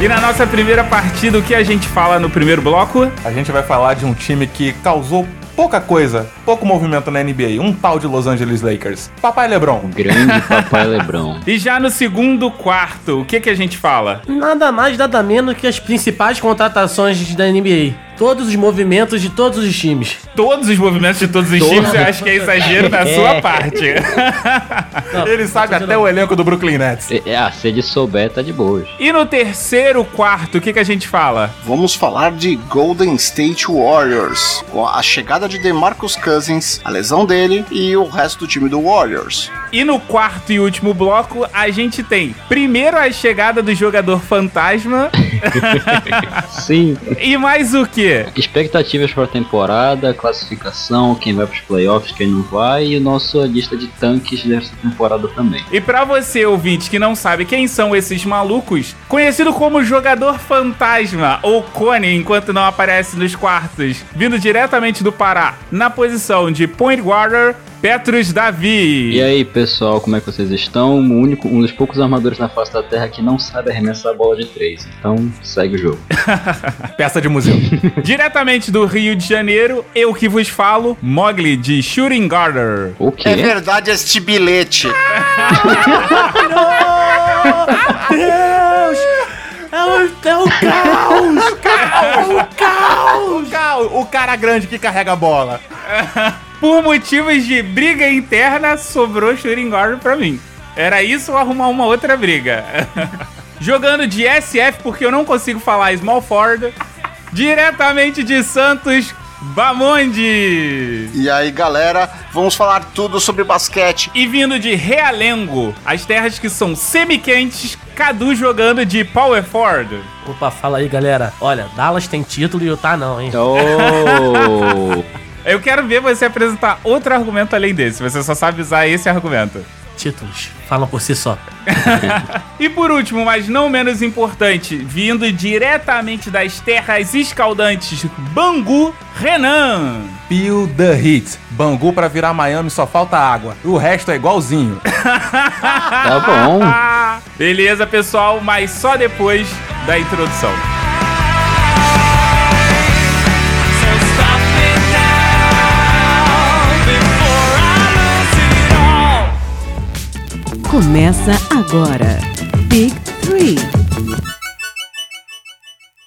E na nossa primeira partida, o que a gente fala no primeiro bloco? A gente vai falar de um time que causou pouca coisa, pouco movimento na NBA, um tal de Los Angeles Lakers. Papai LeBron. O grande Papai LeBron. E já no segundo quarto, o que que a gente fala? Nada mais, nada menos que as principais contratações da NBA. Todos os movimentos de todos os times. Todos os movimentos de todos os times, eu acho que é exagero da sua parte. Ele sabe até o elenco do Brooklyn Nets. É, ah, se ele souber, tá de boas. E no terceiro quarto, o que que a gente fala? Vamos falar de Golden State Warriors, com a chegada de DeMarcus Cousins, a lesão dele e o resto do time do Warriors. E no quarto e último bloco, a gente tem primeiro a chegada do jogador fantasma Sim. e mais o Expectativas para a temporada, classificação, quem vai pros playoffs, quem não vai, e nossa lista de tanques dessa temporada também. E pra você, ouvinte, que não sabe quem são esses malucos, conhecido como jogador fantasma ou cone enquanto não aparece nos quartos, vindo diretamente do Pará, na posição de point guarder, Petrus Davi. E aí, pessoal, como é que vocês estão? O único, um dos poucos armadores na face da Terra que não sabe arremessar a bola de três. Então, segue o jogo. Peça de museu. Diretamente do Rio de Janeiro, eu que vos falo, Mogli de Shooting Guarder. O quê? É verdade este bilhete. Deus! É o, é o caos! o caos! O caos! O cara grande que carrega a bola. Por motivos de briga interna, sobrou Shooting Guarder pra mim. Era isso ou arrumar uma outra briga? Jogando de SF, porque eu não consigo falar Small Ford. Diretamente de Santos, Bamonde. E aí, galera, vamos falar tudo sobre basquete. E vindo de Realengo, as terras que são semi-quentes, Cadu jogando de Power Ford. Opa, fala aí, galera. Olha, Dallas tem título e tá não, hein? Oh! Eu quero ver você apresentar outro argumento além desse. Você só sabe usar esse argumento. Títulos. Falam por si só. E por último, mas não menos importante, vindo diretamente das terras escaldantes, Bangu, Renan. Peel the Heat. Bangu pra virar Miami só falta água. O resto é igualzinho. Tá bom. Beleza, pessoal, mas só depois da introdução. Começa agora. Big Three.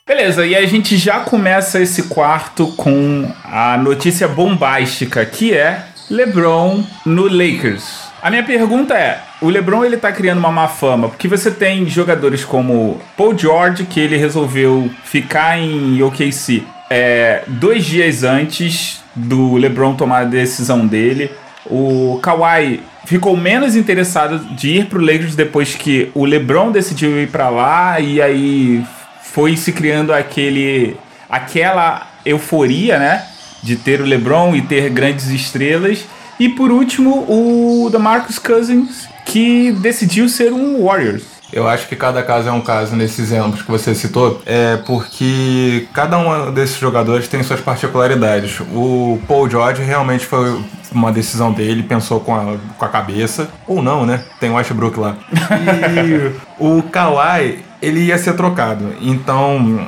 Beleza, e a gente já começa esse quarto com a notícia bombástica, que é LeBron no Lakers. A minha pergunta é, o LeBron ele tá criando uma má fama, porque você tem jogadores como Paul George, que ele resolveu ficar em OKC é, dois dias antes do LeBron tomar a decisão dele. O Kawhi ficou menos interessado de ir pro Lakers depois que o LeBron decidiu ir pra lá e aí foi se criando aquele aquela euforia, né, de ter o LeBron e ter grandes estrelas. E por último, o DeMarcus Cousins, que decidiu ser um Warriors. Eu acho que cada caso é um caso nesses exemplos que você citou, é porque cada um desses jogadores tem suas particularidades. O Paul George realmente foi uma decisão dele, pensou com a, com a cabeça, ou não, né? Tem Westbrook lá. E o Kawhi, ele ia ser trocado, então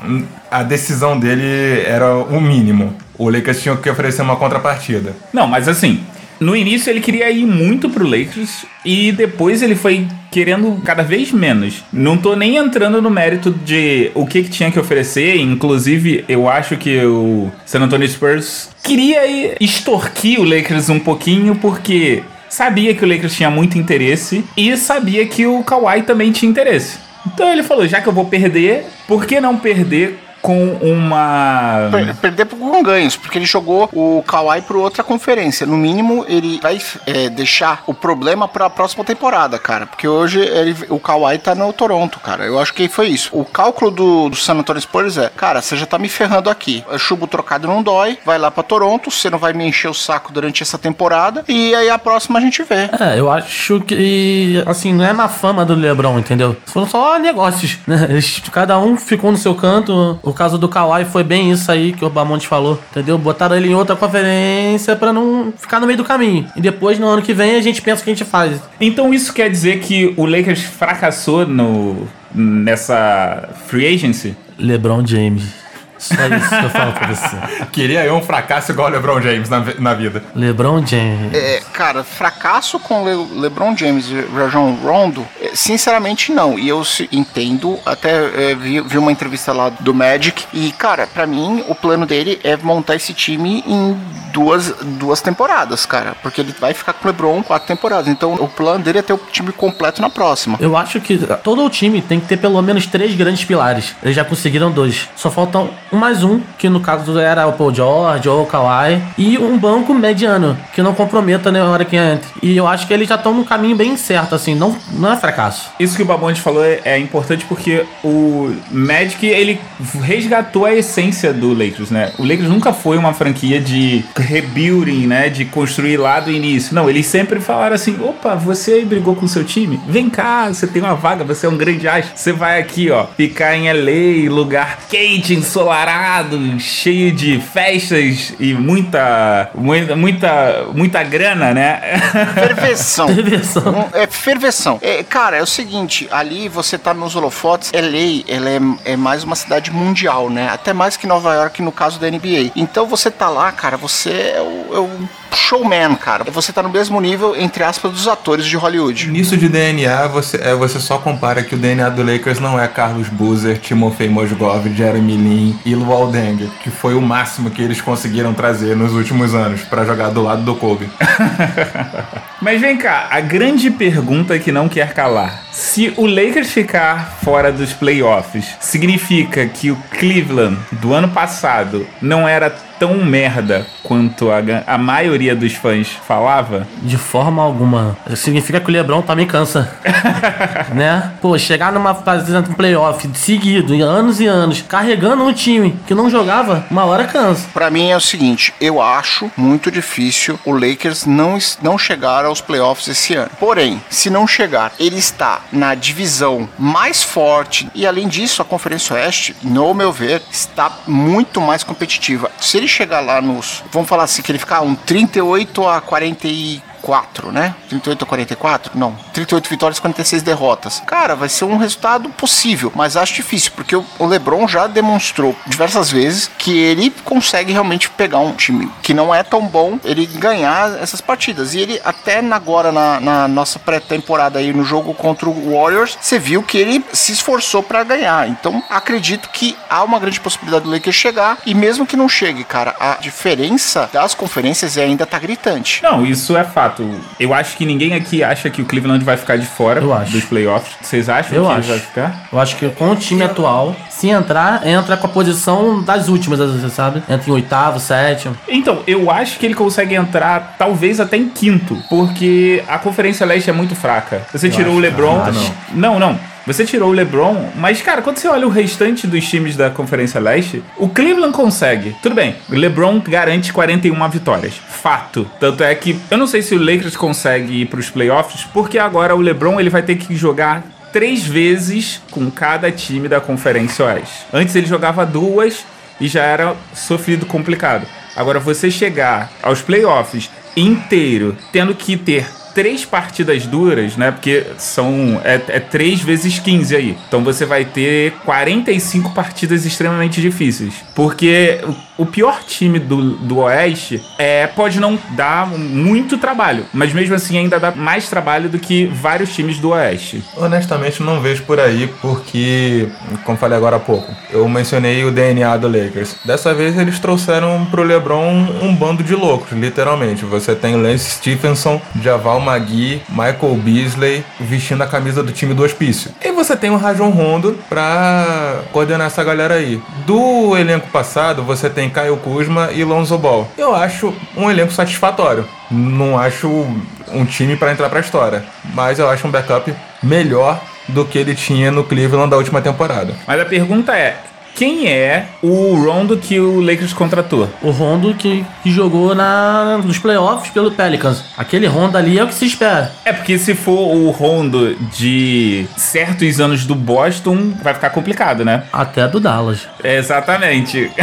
a decisão dele era o mínimo. O Lakers tinha que oferecer uma contrapartida. Não, mas assim, no início ele queria ir muito pro Lakers e depois ele foi querendo cada vez menos. Não tô nem entrando no mérito de o que, que tinha que oferecer, inclusive eu acho que o San Antonio Spurs queria ir extorquir o Lakers um pouquinho porque sabia que o Lakers tinha muito interesse e sabia que o Kawhi também tinha interesse. Então ele falou, já que eu vou perder, por que não perder com uma Per- Perder por- com ganhos, porque ele jogou o Kawhi para outra conferência. No mínimo, ele vai é, deixar o problema para a próxima temporada, cara. Porque hoje ele- o Kawhi tá no Toronto, cara. Eu acho que foi isso. O cálculo do, do San Antonio Spurs é, cara, você já tá me ferrando aqui. É Chumbo trocado não dói, vai lá para Toronto, você não vai me encher o saco durante essa temporada. E aí a próxima a gente vê. É, eu acho que, assim, não é na fama do LeBron, entendeu? Foram só negócios, né? Cada um ficou no seu canto. O No caso do Kawhi foi bem isso aí que o Bamonte falou, entendeu? Botaram ele em outra conferência pra não ficar no meio do caminho. E depois, no ano que vem, a gente pensa o que a gente faz. Então isso quer dizer que o Lakers fracassou no, nessa free agency? LeBron James. Só isso que eu falo pra você. Queria eu um fracasso igual o LeBron James na, na vida. LeBron James. É, cara, fracasso com Le LeBron James e Rajon Rondo, é, sinceramente não. E eu entendo, até é, vi, vi uma entrevista lá do Magic e, cara, pra mim o plano dele é montar esse time em duas, duas temporadas, cara, porque ele vai ficar com o LeBron quatro temporadas. Então o plano dele é ter o time completo na próxima. Eu acho que todo o time tem que ter pelo menos três grandes pilares. Eles já conseguiram dois. Só faltam mais um, que no caso era o Paul George ou o Kawhi. E um banco mediano, que não comprometa na hora que entre. E eu acho que eles já estão no caminho bem certo, assim. Não, não é fracasso. Isso que o Babonte falou é, é importante porque o Magic, ele resgatou a essência do Lakers, né? O Lakers nunca foi uma franquia de rebuilding, né? De construir lá do início. Não, eles sempre falaram assim, opa, você brigou com seu time? Vem cá, você tem uma vaga, você é um grande astro. Você vai aqui, ó, ficar em LA, lugar quente, ensolarado, cheio de festas e muita, muita, muita, muita grana, né? Ferveção. Ferveção. É ferveção. É, cara, é o seguinte, ali você tá nos holofotes, LA, ela é, é mais uma cidade mundial, né? Até mais que Nova York no caso da NBA. Então você tá lá, cara, você é o, é o showman, cara. Você tá no mesmo nível, entre aspas, dos atores de Hollywood. Nisso de DNA, você, é, você só compara que o DNA do Lakers não é Carlos Boozer, Timofey Mozgov, Jeremy Lin e Luol Deng, que foi o máximo que eles conseguiram trazer nos últimos anos pra jogar do lado do Kobe. Mas vem cá, a grande pergunta que não quer calar. Se o Lakers ficar fora dos playoffs, significa que o Cleveland do ano passado não era tão merda quanto a, a maioria dos fãs falava? De forma alguma. Significa que o Lebron também cansa. né? Pô, chegar numa fase de playoff seguido, em anos e anos, carregando um time que não jogava, uma hora cansa. Pra mim é o seguinte, eu acho muito difícil o Lakers não, não chegar aos playoffs esse ano. Porém, se não chegar, ele está na divisão mais forte e além disso, a Conferência Oeste, no meu ver, está muito mais competitiva. Se ele chegar lá nos, vamos falar assim, que ele ficar um 38 a 44, né? 38 a 44? Não, 38 vitórias, 46 derrotas. Cara, vai ser um resultado possível, mas acho difícil, porque o LeBron já demonstrou diversas vezes que ele consegue realmente pegar um time que não é tão bom, ele ganhar essas partidas. E ele até na- agora na, na nossa pré-temporada aí no jogo contra o Warriors, você viu que ele se esforçou pra ganhar. Então, acredito que há uma grande possibilidade do Lakers chegar e mesmo que não chegue, cara, a diferença das conferências ainda tá gritante. Não, isso é fato. Eu acho que ninguém aqui acha que o Cleveland vai ficar de fora Eu acho. dos playoffs. Vocês acham Eu que acho. vai ficar? Eu acho que com o time atual, se entrar, entra com a posição das últimas, sabe? Entra em oitavo, sétimo. Então, eu acho que ele consegue entrar talvez até em quinto, porque a Conferência Leste é muito fraca. Você tirou o LeBron. Ah, não, não. Você tirou o LeBron, mas cara, quando você olha o restante dos times da Conferência Leste, o Cleveland consegue. Tudo bem, o LeBron garante 41 vitórias. Fato. Tanto é que eu não sei se o Lakers consegue ir para os playoffs, porque agora o LeBron ele vai ter que jogar três vezes com cada time da Conferência Oeste. Antes ele jogava duas e já era sofrido complicado. Agora você chegar aos playoffs inteiro, tendo que ter três partidas duras, né? Porque são é, é 3 vezes 15 aí. Então você vai ter 45 partidas extremamente difíceis. Porque o, pior time do, do Oeste é, pode não dar muito trabalho, mas mesmo assim ainda dá mais trabalho do que vários times do Oeste. Honestamente, não vejo por aí, porque, como falei agora há pouco, eu mencionei o DNA do Lakers. Dessa vez eles trouxeram pro LeBron um bando de loucos, literalmente. Você tem Lance Stephenson, Javal Magui, Michael Beasley vestindo a camisa do time do hospício. E você tem o Rajon Rondo pra coordenar essa galera aí. Do elenco passado, você tem Caio Kuzma e Lonzo Ball. Eu acho um elenco satisfatório. Não acho um time pra entrar pra história, mas eu acho um backup melhor do que ele tinha no Cleveland da última temporada. Mas a pergunta é: quem é o Rondo que o Lakers contratou? O Rondo que, que jogou na, nos playoffs pelo Pelicans. Aquele Rondo ali é o que se espera. É porque se for o Rondo de certos anos do Boston, vai ficar complicado, né? Até do Dallas. Exatamente.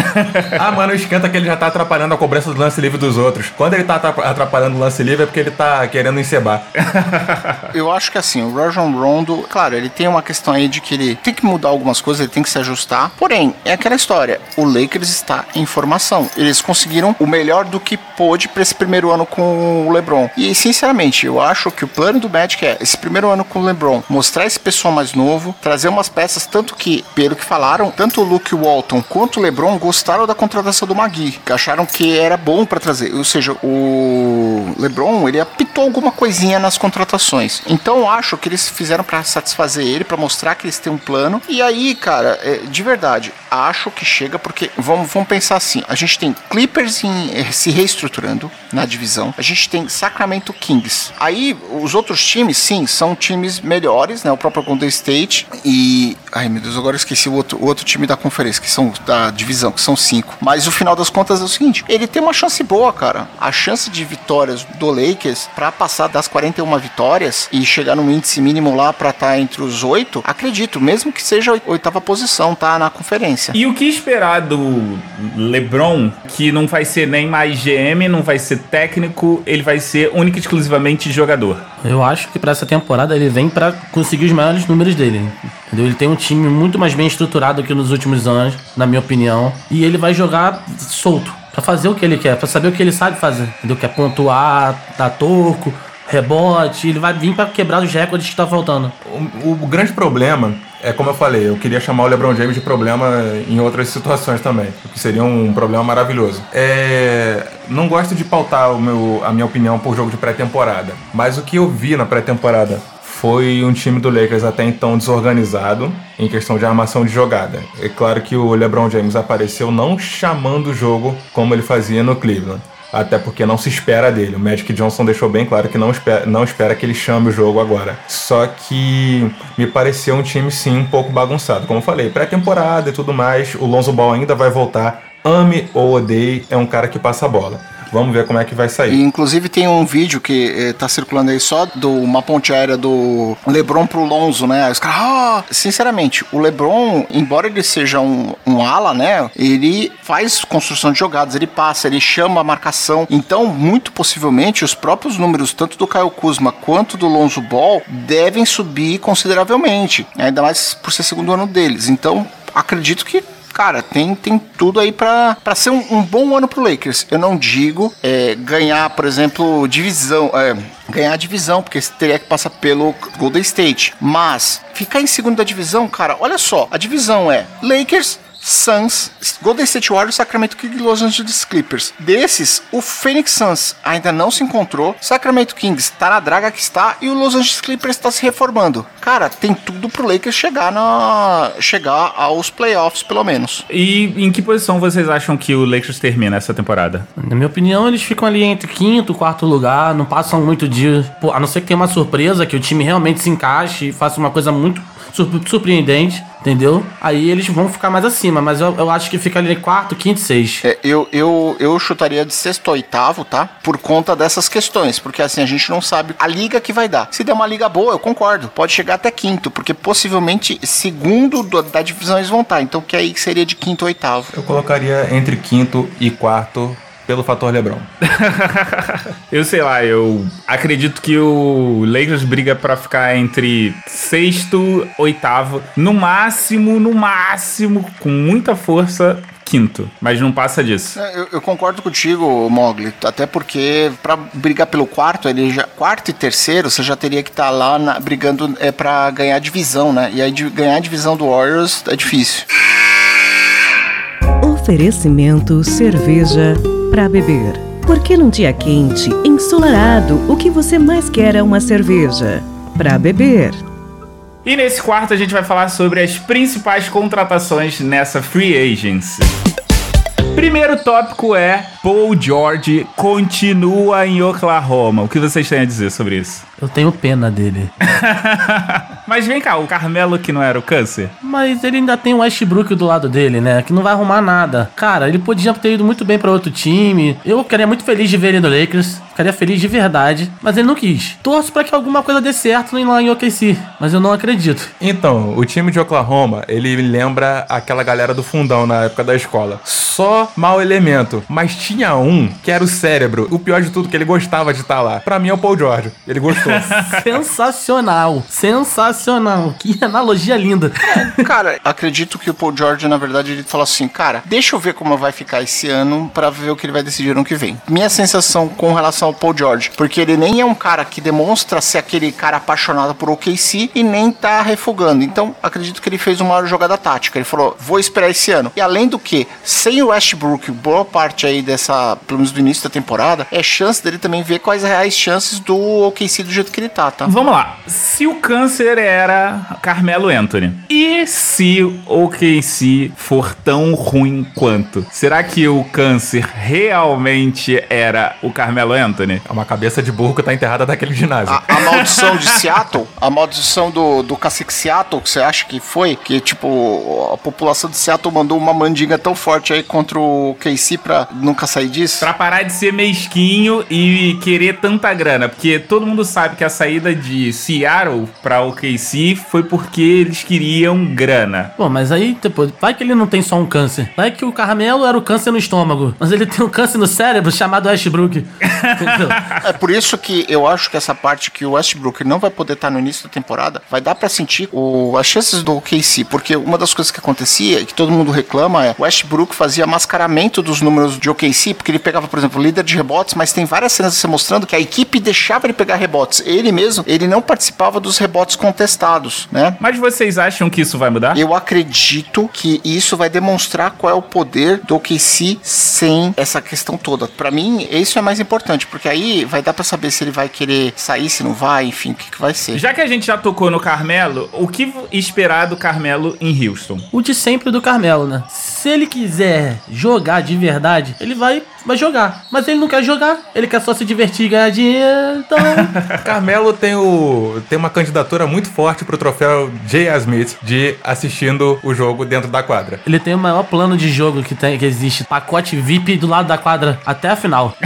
Ah, mano, esquenta que ele já tá atrapalhando a cobrança do lance livre dos outros. Quando ele tá atrapa- atrapalhando o lance livre é porque ele tá querendo encebar. Eu acho que assim, o Rajon Rondo, claro, ele tem uma questão aí de que ele tem que mudar algumas coisas, ele tem que se ajustar. Porém, é aquela história, o Lakers está em formação. Eles conseguiram o melhor do que pôde para esse primeiro ano com o LeBron. E sinceramente, eu acho que o plano do Magic é esse primeiro ano com o LeBron, mostrar esse pessoal mais novo, trazer umas peças tanto que, pelo que falaram, tanto o Luke Walton quanto o LeBron gostaram da contratação do Magui, que acharam que era bom para trazer. Ou seja, o LeBron, ele apitou alguma coisinha nas contratações. Então eu acho que eles fizeram para satisfazer ele, para mostrar que eles têm um plano. E aí, cara, é, de verdade, acho que chega porque vamos, vamos pensar assim, a gente tem Clippers em- eh, se reestruturando na divisão. A gente tem Sacramento Kings. Aí os outros times, sim, são times melhores, né? O próprio Golden State e ai meu Deus, agora eu esqueci o outro, o outro time da conferência, que são da divisão, que são cinco. Mas o final das contas é o seguinte, ele tem uma chance boa, cara. A chance de vitórias do Lakers para passar das 41 vitórias e chegar num índice mínimo lá para estar entre os oito, acredito, mesmo que seja a oitava posição, tá na conferência. E o que esperar do LeBron, que não vai ser nem mais GM, não vai ser técnico, ele vai ser única e exclusivamente jogador? Eu acho que pra essa temporada ele vem pra conseguir os maiores números dele. Entendeu? Ele tem um time muito mais bem estruturado que nos últimos anos, na minha opinião. E ele vai jogar solto. Pra fazer o que ele quer, pra saber o que ele sabe fazer. Entendeu? Que é pontuar, dar toco, rebote. Ele vai vir pra quebrar os recordes que tá faltando. O, o grande problema é como eu falei, eu queria chamar o LeBron James de problema em outras situações também, o que seria um problema maravilhoso. É, não gosto de pautar meu, a minha opinião por jogo de pré-temporada, mas o que eu vi na pré-temporada foi um time do Lakers até então desorganizado em questão de armação de jogada. É claro que o LeBron James apareceu não chamando o jogo como ele fazia no Cleveland. Até porque não se espera dele. O Magic Johnson deixou bem claro que não espera, não espera que ele chame o jogo agora. Só que me pareceu um time sim um pouco bagunçado. Como eu falei, pré-temporada e tudo mais, o Lonzo Ball ainda vai voltar. Ame ou odeie, é um cara que passa a bola. Vamos ver como é que vai E, sair. inclusive tem um vídeo que eh, tá circulando aí só de uma ponte aérea do LeBron pro Lonzo, né? Os caras, ah! Sinceramente, o LeBron, embora ele seja um, um ala, né? Ele faz construção de jogadas, ele passa, ele chama a marcação. Então, muito possivelmente, os próprios números, tanto do Caio Kuzma quanto do Lonzo Ball, devem subir consideravelmente. Ainda mais por ser segundo ano deles. Então, acredito que cara, tem, tem tudo aí pra ser um, um bom ano pro Lakers. Eu não digo é, ganhar, por exemplo, divisão. é, ganhar divisão, porque teria que passar pelo Golden State. Mas ficar em segunda divisão, cara, olha só. A divisão é Lakers. Suns, Golden State Warriors, Sacramento Kings e Los Angeles Clippers. Desses, o Phoenix Suns ainda não se encontrou. Sacramento Kings tá na draga que está e o Los Angeles Clippers está se reformando. Cara, tem tudo pro Lakers chegar na chegar aos playoffs pelo menos. E em que posição vocês acham que o Lakers termina essa temporada? Na minha opinião, eles ficam ali entre quinto e quarto lugar, não passam muito de. Pô, a não ser que tenha uma surpresa, que o time realmente se encaixe e faça uma coisa muito surpreendente, entendeu? Aí eles vão ficar mais acima, mas eu, eu acho que fica ali quarto, quinto e seis. É, eu, eu, eu chutaria de sexto a oitavo, tá? Por conta dessas questões. Porque assim, a gente não sabe a liga que vai dar. Se der uma liga boa, eu concordo. Pode chegar até quinto, porque possivelmente segundo do- da divisão eles vão estar. Então que aí seria de quinto a oitavo. Eu colocaria entre quinto e quarto pelo fator LeBron. Eu sei lá, eu acredito que o Lakers briga pra ficar entre sexto, oitavo, no máximo, no máximo, com muita força, quinto. Mas não passa disso. É, Eu, eu concordo contigo, Mogli. Até porque pra brigar pelo quarto, ele já, quarto e terceiro, você já teria que estar lá na- brigando é, para ganhar divisão, né? E aí de, ganhar a divisão do Warriors é difícil. Oferecimento cerveja para beber. Porque num dia quente, ensolarado, o que você mais quer é uma cerveja para beber. E nesse quarto a gente vai falar sobre as principais contratações nessa free agency. Primeiro tópico é Paul George continua em Oklahoma. O que vocês têm a dizer sobre isso? Eu tenho pena dele. Mas vem cá, o Carmelo que não era o câncer? Mas ele ainda tem o Westbrook do lado dele, né? Que não vai arrumar nada. Cara, ele podia ter ido muito bem pra outro time. Eu ficaria muito feliz de ver ele no Lakers. Ficaria feliz de verdade. Mas ele não quis. Torço pra que alguma coisa dê certo lá em OKC. Mas eu não acredito. Então, o time de Oklahoma, ele lembra aquela galera do fundão na época da escola. Só mau elemento. Mas tinha um que era o cérebro. O pior de tudo, que ele gostava de estar lá. Pra mim é o Paul George. Ele gostou. Sensacional. Sensacional. Que analogia linda. Cara, acredito que o Paul George, na verdade, ele falou assim, cara, deixa eu ver como vai ficar esse ano pra ver o que ele vai decidir ano que vem. Minha sensação com relação ao Paul George, porque ele nem é um cara que demonstra ser aquele cara apaixonado por OKC e nem tá refugando. Então, acredito que ele fez uma jogada tática. Ele falou, vou esperar esse ano. E além do que, sem o Westbrook, boa parte aí dessa, pelo menos do início da temporada, é chance dele também ver quais reais chances do OKC do jeito que ele tá, tá? Vamos lá. Se o câncer era Carmelo Anthony, e se o OKC for tão ruim quanto? Será que o câncer realmente era o Carmelo Anthony? É uma cabeça de burro que tá enterrada naquele ginásio. A, a maldição de Seattle, a maldição do, do cacique Seattle, que você acha que foi? Que, tipo, a população de Seattle mandou uma mandinga tão forte aí contra o KC pra nunca sair disso? Pra parar de ser mesquinho e querer tanta grana. Porque todo mundo sabe que a saída de Seattle pra OKC foi porque eles queriam grana. Pô, mas aí, depois, vai que ele não tem só um câncer. Vai que o Carmelo era o câncer no estômago. Mas ele tem um câncer no cérebro chamado Westbrook. É por isso que eu acho que essa parte que o Westbrook não vai poder estar no início da temporada, vai dar pra sentir o, as chances do OKC, porque uma das coisas que acontecia e que todo mundo reclama é o Westbrook fazia mascaramento dos números de OKC, porque ele pegava, por exemplo, o líder de rebotes, mas tem várias cenas se mostrando que a equipe deixava ele pegar rebotes. Ele mesmo, ele não participava dos rebotes contestados, né? Mas vocês acham que isso vai mudar? Eu acredito que isso vai demonstrar qual é o poder do OKC sem essa questão toda. Pra mim, isso é mais importante, porque aí vai dar pra saber se ele vai querer sair, se não vai, enfim, o que, que vai ser. Já que a gente já tocou no Carmelo, o que esperar do Carmelo em Houston? O de sempre do Carmelo, né? Se ele quiser jogar de verdade, ele vai, vai jogar. Mas ele não quer jogar, ele quer só se divertir e ganhar dinheiro. Então, Carmelo tem, o, tem uma candidatura muito forte pro troféu J.A. Smith de assistindo o jogo dentro da quadra. ele tem o maior plano de jogo que, tem, que existe. Pacote VIP do lado da quadra até a final.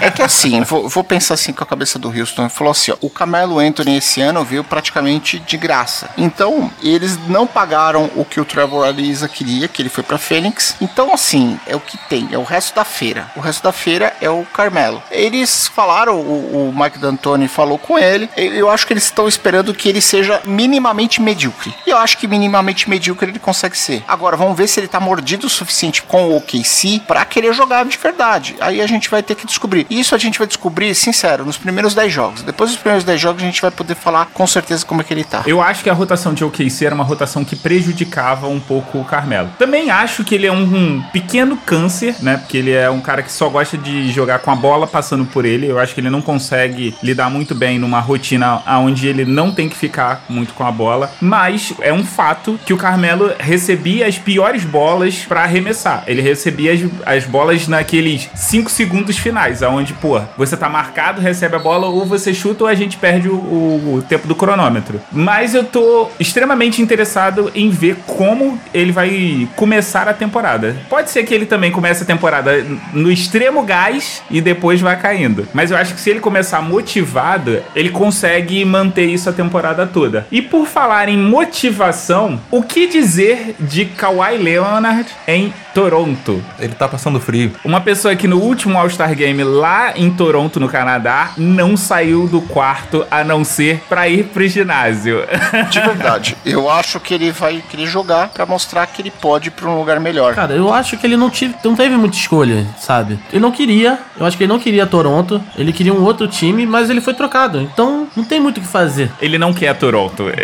É que assim, vou, vou pensar assim com a cabeça do Houston. Ele falou assim: ó, o Carmelo Anthony esse ano veio praticamente de graça. Então, eles não pagaram o que o Trevor Ariza queria, que ele foi pra Phoenix. Então, assim, é o que tem, é o resto da feira. O resto da feira é o Carmelo. Eles falaram, o, o Mike D'Antoni falou com ele. Eu acho que eles estão esperando que ele seja minimamente medíocre. E eu acho que minimamente medíocre ele consegue ser. Agora, vamos ver se ele tá mordido o suficiente com o OKC pra querer jogar de verdade. Aí a gente vai ter que descobrir. Isso a gente vai descobrir, sincero, nos primeiros 10 jogos. Depois dos primeiros 10 jogos a gente vai poder falar com certeza como é que ele tá. Eu acho que a rotação de OKC era uma rotação que prejudicava um pouco o Carmelo. Também acho que ele é um, um pequeno câncer, né? Porque ele é um cara que só gosta de jogar com a bola passando por ele. Eu acho que ele não consegue lidar muito bem numa rotina onde ele não tem que ficar muito com a bola. Mas é um fato que o Carmelo recebia as piores bolas pra arremessar. Ele recebia as, as bolas naqueles 5 segundos finais, aonde, pô, você tá marcado, recebe a bola, ou você chuta ou a gente perde o, o- o tempo do cronômetro. Mas eu tô extremamente interessado em ver como ele vai começar a temporada. Pode ser que ele também comece a temporada no extremo gás e depois vai caindo. Mas eu acho que se ele começar motivado, ele consegue manter isso a temporada toda. E por falar em motivação, o que dizer de Kawhi Leonard em Toronto? Ele tá passando frio. Uma pessoa que no último All-Star Game lá em Toronto, no Canadá, não saiu do quarto a não ser pra ir pro ginásio. De verdade. eu acho que ele vai querer jogar pra mostrar que ele pode ir pra um lugar melhor. Cara, eu acho que ele não, tive, não teve muita escolha, sabe? Ele não queria, eu acho que ele não queria Toronto, ele queria um outro time, mas ele foi trocado. Então, não tem muito o que fazer. Ele não quer Toronto.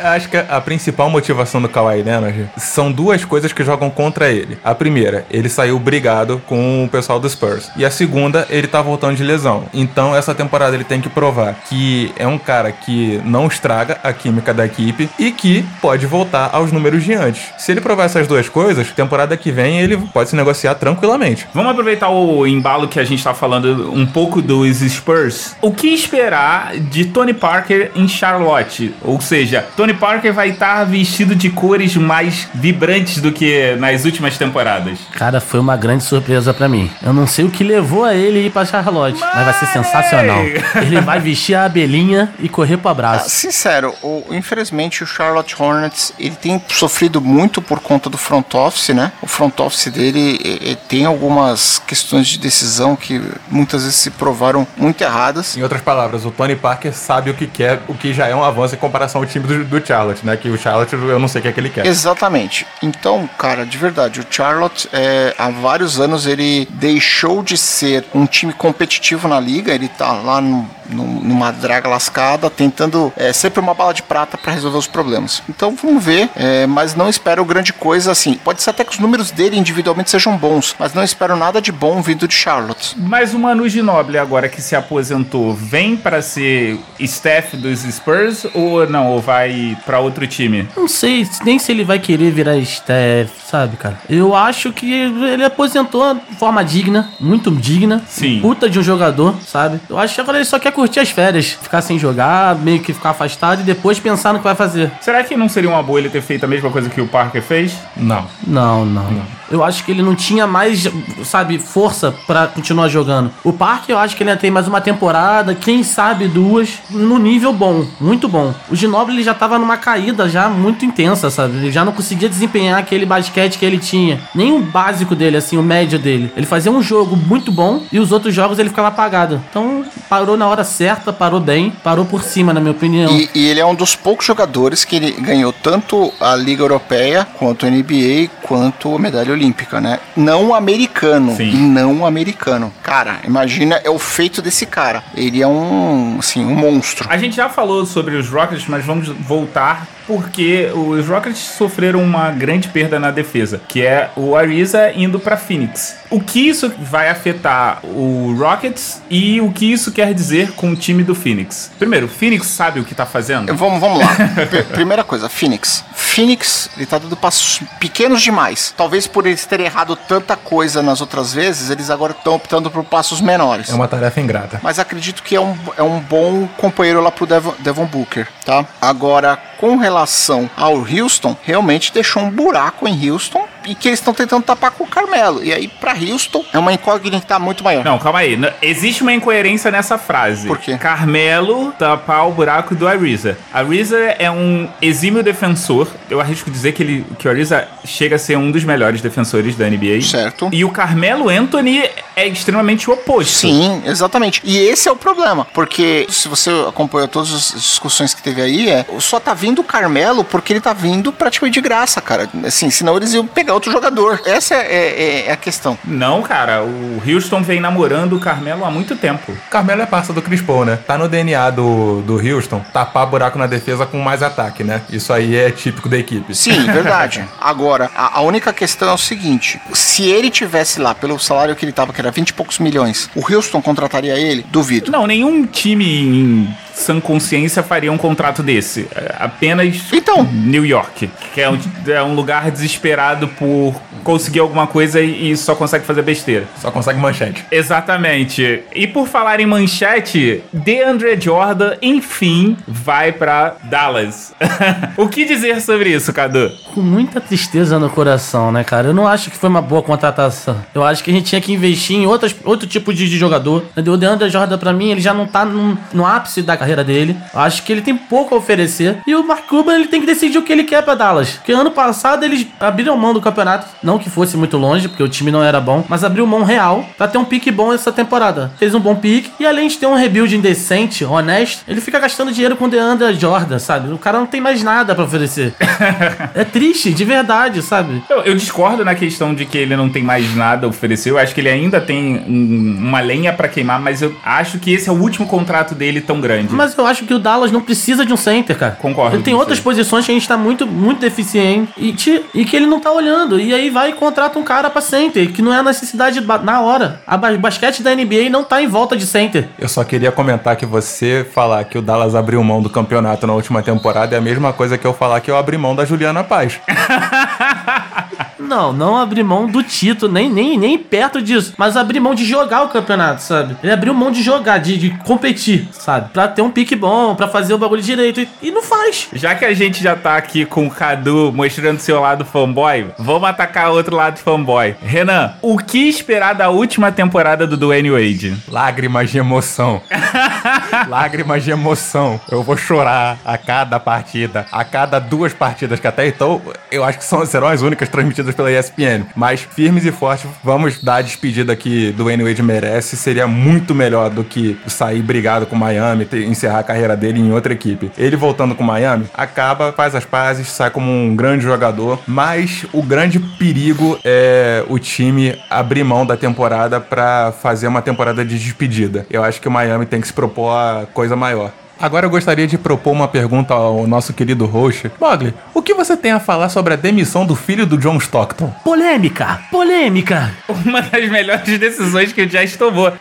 Eu Acho que a principal motivação do Kawhi Leonard são duas coisas que jogam contra ele. A primeira, ele saiu brigado com o pessoal do Spurs. E a segunda, ele tá voltando de lesão. Então, essa temporada ele tem que provar que é um cara que não estraga a química da equipe e que pode voltar aos números de antes. Se ele provar essas duas coisas, temporada que vem ele pode se negociar tranquilamente. Vamos aproveitar o embalo que a gente tá falando um pouco dos Spurs. O que esperar de Tony Parker em Charlotte? Ou seja, Tony Parker vai estar vestido de cores mais vibrantes do que nas últimas temporadas. Cara, foi uma grande surpresa pra mim. Eu não sei o que levou a ele ir pra Charlotte, mas vai ser sensacional. Ele vai vestir a abelhinha e correr pro Ah, abraço. sincero, o- infelizmente o Charlotte Hornets ele tem sofrido muito por conta do front office, né? O front office dele eh, eh, tem algumas questões de decisão que muitas vezes se provaram muito erradas. Em outras palavras, o Tony Parker sabe o que quer, o que já é um avanço em comparação ao time do, do Charlotte, né? Que o Charlotte eu não sei o que é que ele quer. Exatamente. Então, cara, de verdade, o Charlotte é, há vários anos ele deixou de ser um time competitivo na liga. Ele tá lá no- numa draga lascada, tentando é, sempre uma bala de prata para resolver os problemas. Então vamos ver, é, mas não espero grande coisa assim. Pode ser até que os números dele individualmente sejam bons, mas não espero nada de bom vindo de Charlotte. Mas o Manu Ginobili agora que se aposentou, vem pra ser staff dos Spurs ou não? Ou vai pra outro time? Não sei nem se ele vai querer virar Steph, sabe, cara? Eu acho que ele aposentou de forma digna, muito digna. Sim. Puta de um jogador, sabe? Eu acho que agora ele só quer curtir as férias, ficar sem jogar, meio que ficar afastado e depois pensar no que vai fazer. Será que não seria uma boa ele ter feito a mesma coisa que o Parker fez? Não. Não, não. Eu acho que ele não tinha mais, sabe, força pra continuar jogando. O Parque, eu acho que ele ainda tem mais uma temporada, quem sabe duas, no nível bom, muito bom. O Ginobili ele já tava numa caída já muito intensa, sabe? Ele já não conseguia desempenhar aquele basquete que ele tinha. Nem o básico dele, assim, o médio dele. Ele fazia um jogo muito bom e os outros jogos ele ficava apagado. Então, parou na hora certa, parou bem, parou por cima, na minha opinião. E, e ele é um dos poucos jogadores que ele ganhou tanto a Liga Europeia, quanto a NBA, quanto a medalha olímpica, né? Não americano. Sim. E não americano. Cara, imagina, é o feito desse cara. Ele é um, assim, um monstro. A gente já falou sobre os Rockets, mas vamos voltar porque os Rockets sofreram uma grande perda na defesa, que é o Ariza indo pra Phoenix. O que isso vai afetar o Rockets e o que isso quer dizer com o time do Phoenix? Primeiro, o Phoenix sabe o que tá fazendo? Vamos, vamos lá. Primeira coisa, Phoenix. Phoenix, ele tá dando passos pequenos demais. Talvez por eles terem errado tanta coisa nas outras vezes, eles agora estão optando por passos menores. É uma tarefa ingrata. mas acredito que é um, é um bom companheiro lá pro Devon, Devon Booker, tá? Agora, com relação ao Houston, realmente deixou um buraco em Houston e que eles estão tentando tapar com o Carmelo. E aí, pra Houston, é uma incógnita que tá muito maior. Não, calma aí. Existe uma incoerência nessa frase. Por quê? Carmelo tapar o buraco do Ariza. Ariza é um exímio defensor. Eu arrisco dizer que, ele, que o Ariza chega a ser um dos melhores defensores da NBA. Certo. E o Carmelo Anthony é extremamente o oposto. Sim, exatamente. E esse é o problema, porque se você acompanhou todas as discussões que teve aí, é só tá vindo o Carmelo porque ele tá vindo praticamente de graça, cara. Assim, senão eles iam pegar outro jogador. Essa é, é- é a questão. Não, cara. O Houston vem namorando o Carmelo há muito tempo. Carmelo é parça do Chris Paul, né? Tá no DNA do, do Houston tapar buraco na defesa com mais ataque, né? Isso aí é típico da equipe. Sim, verdade. Agora, a, a única questão é o seguinte: se ele tivesse lá pelo salário que ele tava, que era 20 e poucos milhões, o Houston contrataria ele? Duvido. Não, nenhum time em sã consciência faria um contrato desse. É, Apenas Então. New York, que é um, é um lugar desesperado por conseguir alguma coisa e, e só consegue fazer besteira. Só consegue manchete. Exatamente. E por falar em manchete, DeAndre Jordan, enfim, vai pra Dallas. o que dizer sobre isso, Cadu? com muita tristeza no coração, né, cara? Eu não acho que foi uma boa contratação. Eu acho que a gente tinha que investir em outras, outro tipo de, de jogador. O DeAndre Jordan, pra mim, ele já não tá no, no ápice da carreira dele. Eu acho que ele tem pouco a oferecer. E o Mark Cuban, ele tem que decidir o que ele quer pra Dallas. Porque ano passado eles abriram mão do campeonato. não que fosse muito longe, porque o time não era bom, mas abriu mão real pra ter um pique bom essa temporada. Fez um bom pique e além de ter um rebuild indecente, honesto, ele fica gastando dinheiro com o DeAndre Jordan, sabe? O cara não tem mais nada pra oferecer. é triste, de verdade, sabe? Eu, eu discordo na questão de que ele não tem mais nada a oferecer. Eu acho que ele ainda tem um- uma lenha pra queimar, mas eu acho que esse é o último contrato dele tão grande. Mas eu acho que o Dallas não precisa de um center, cara. Concordo Ele tem outras você. posições que a gente tá muito, muito deficiente e, te- e que ele não tá olhando. E aí vai e contrata um cara pra center, que não é a necessidade na hora. A ba- basquete da NBA não tá em volta de center. Eu só queria comentar que você falar que o Dallas abriu mão do campeonato na última temporada é a mesma coisa que eu falar que eu abri mão da Juliana Paz. Não, não abrir mão do título, nem, nem, nem perto disso. Mas abrir mão de jogar o campeonato, sabe? Ele abriu mão de jogar, de, de competir, sabe? Pra ter um pique bom, pra fazer o bagulho direito. E, e não faz. Já que a gente já tá aqui com o Cadu mostrando seu lado fanboy, vamos atacar outro lado fanboy. Renan, o que esperar da última temporada do Dwayne Wade? Lágrimas de emoção. Lágrimas de emoção. Eu vou chorar a cada partida, a cada duas partidas, que até então eu acho que são, serão as únicas transmitidas pela ESPN. Mas firmes e fortes, vamos dar a despedida que do Wayne Wade merece. Seria muito melhor do que sair brigado com Miami, ter- encerrar a carreira dele em outra equipe. Ele voltando com Miami, acaba, faz as pazes, sai como um grande jogador. Mas o grande perigo é o time abrir mão da temporada pra fazer uma temporada de despedida. Eu acho que o Miami tem que se propor a coisa maior. Agora eu gostaria de propor uma pergunta ao nosso querido host. Mogli, o que você tem a falar sobre a demissão do filho do John Stockton? Polêmica! Polêmica! Uma das melhores decisões que o Jazz tomou.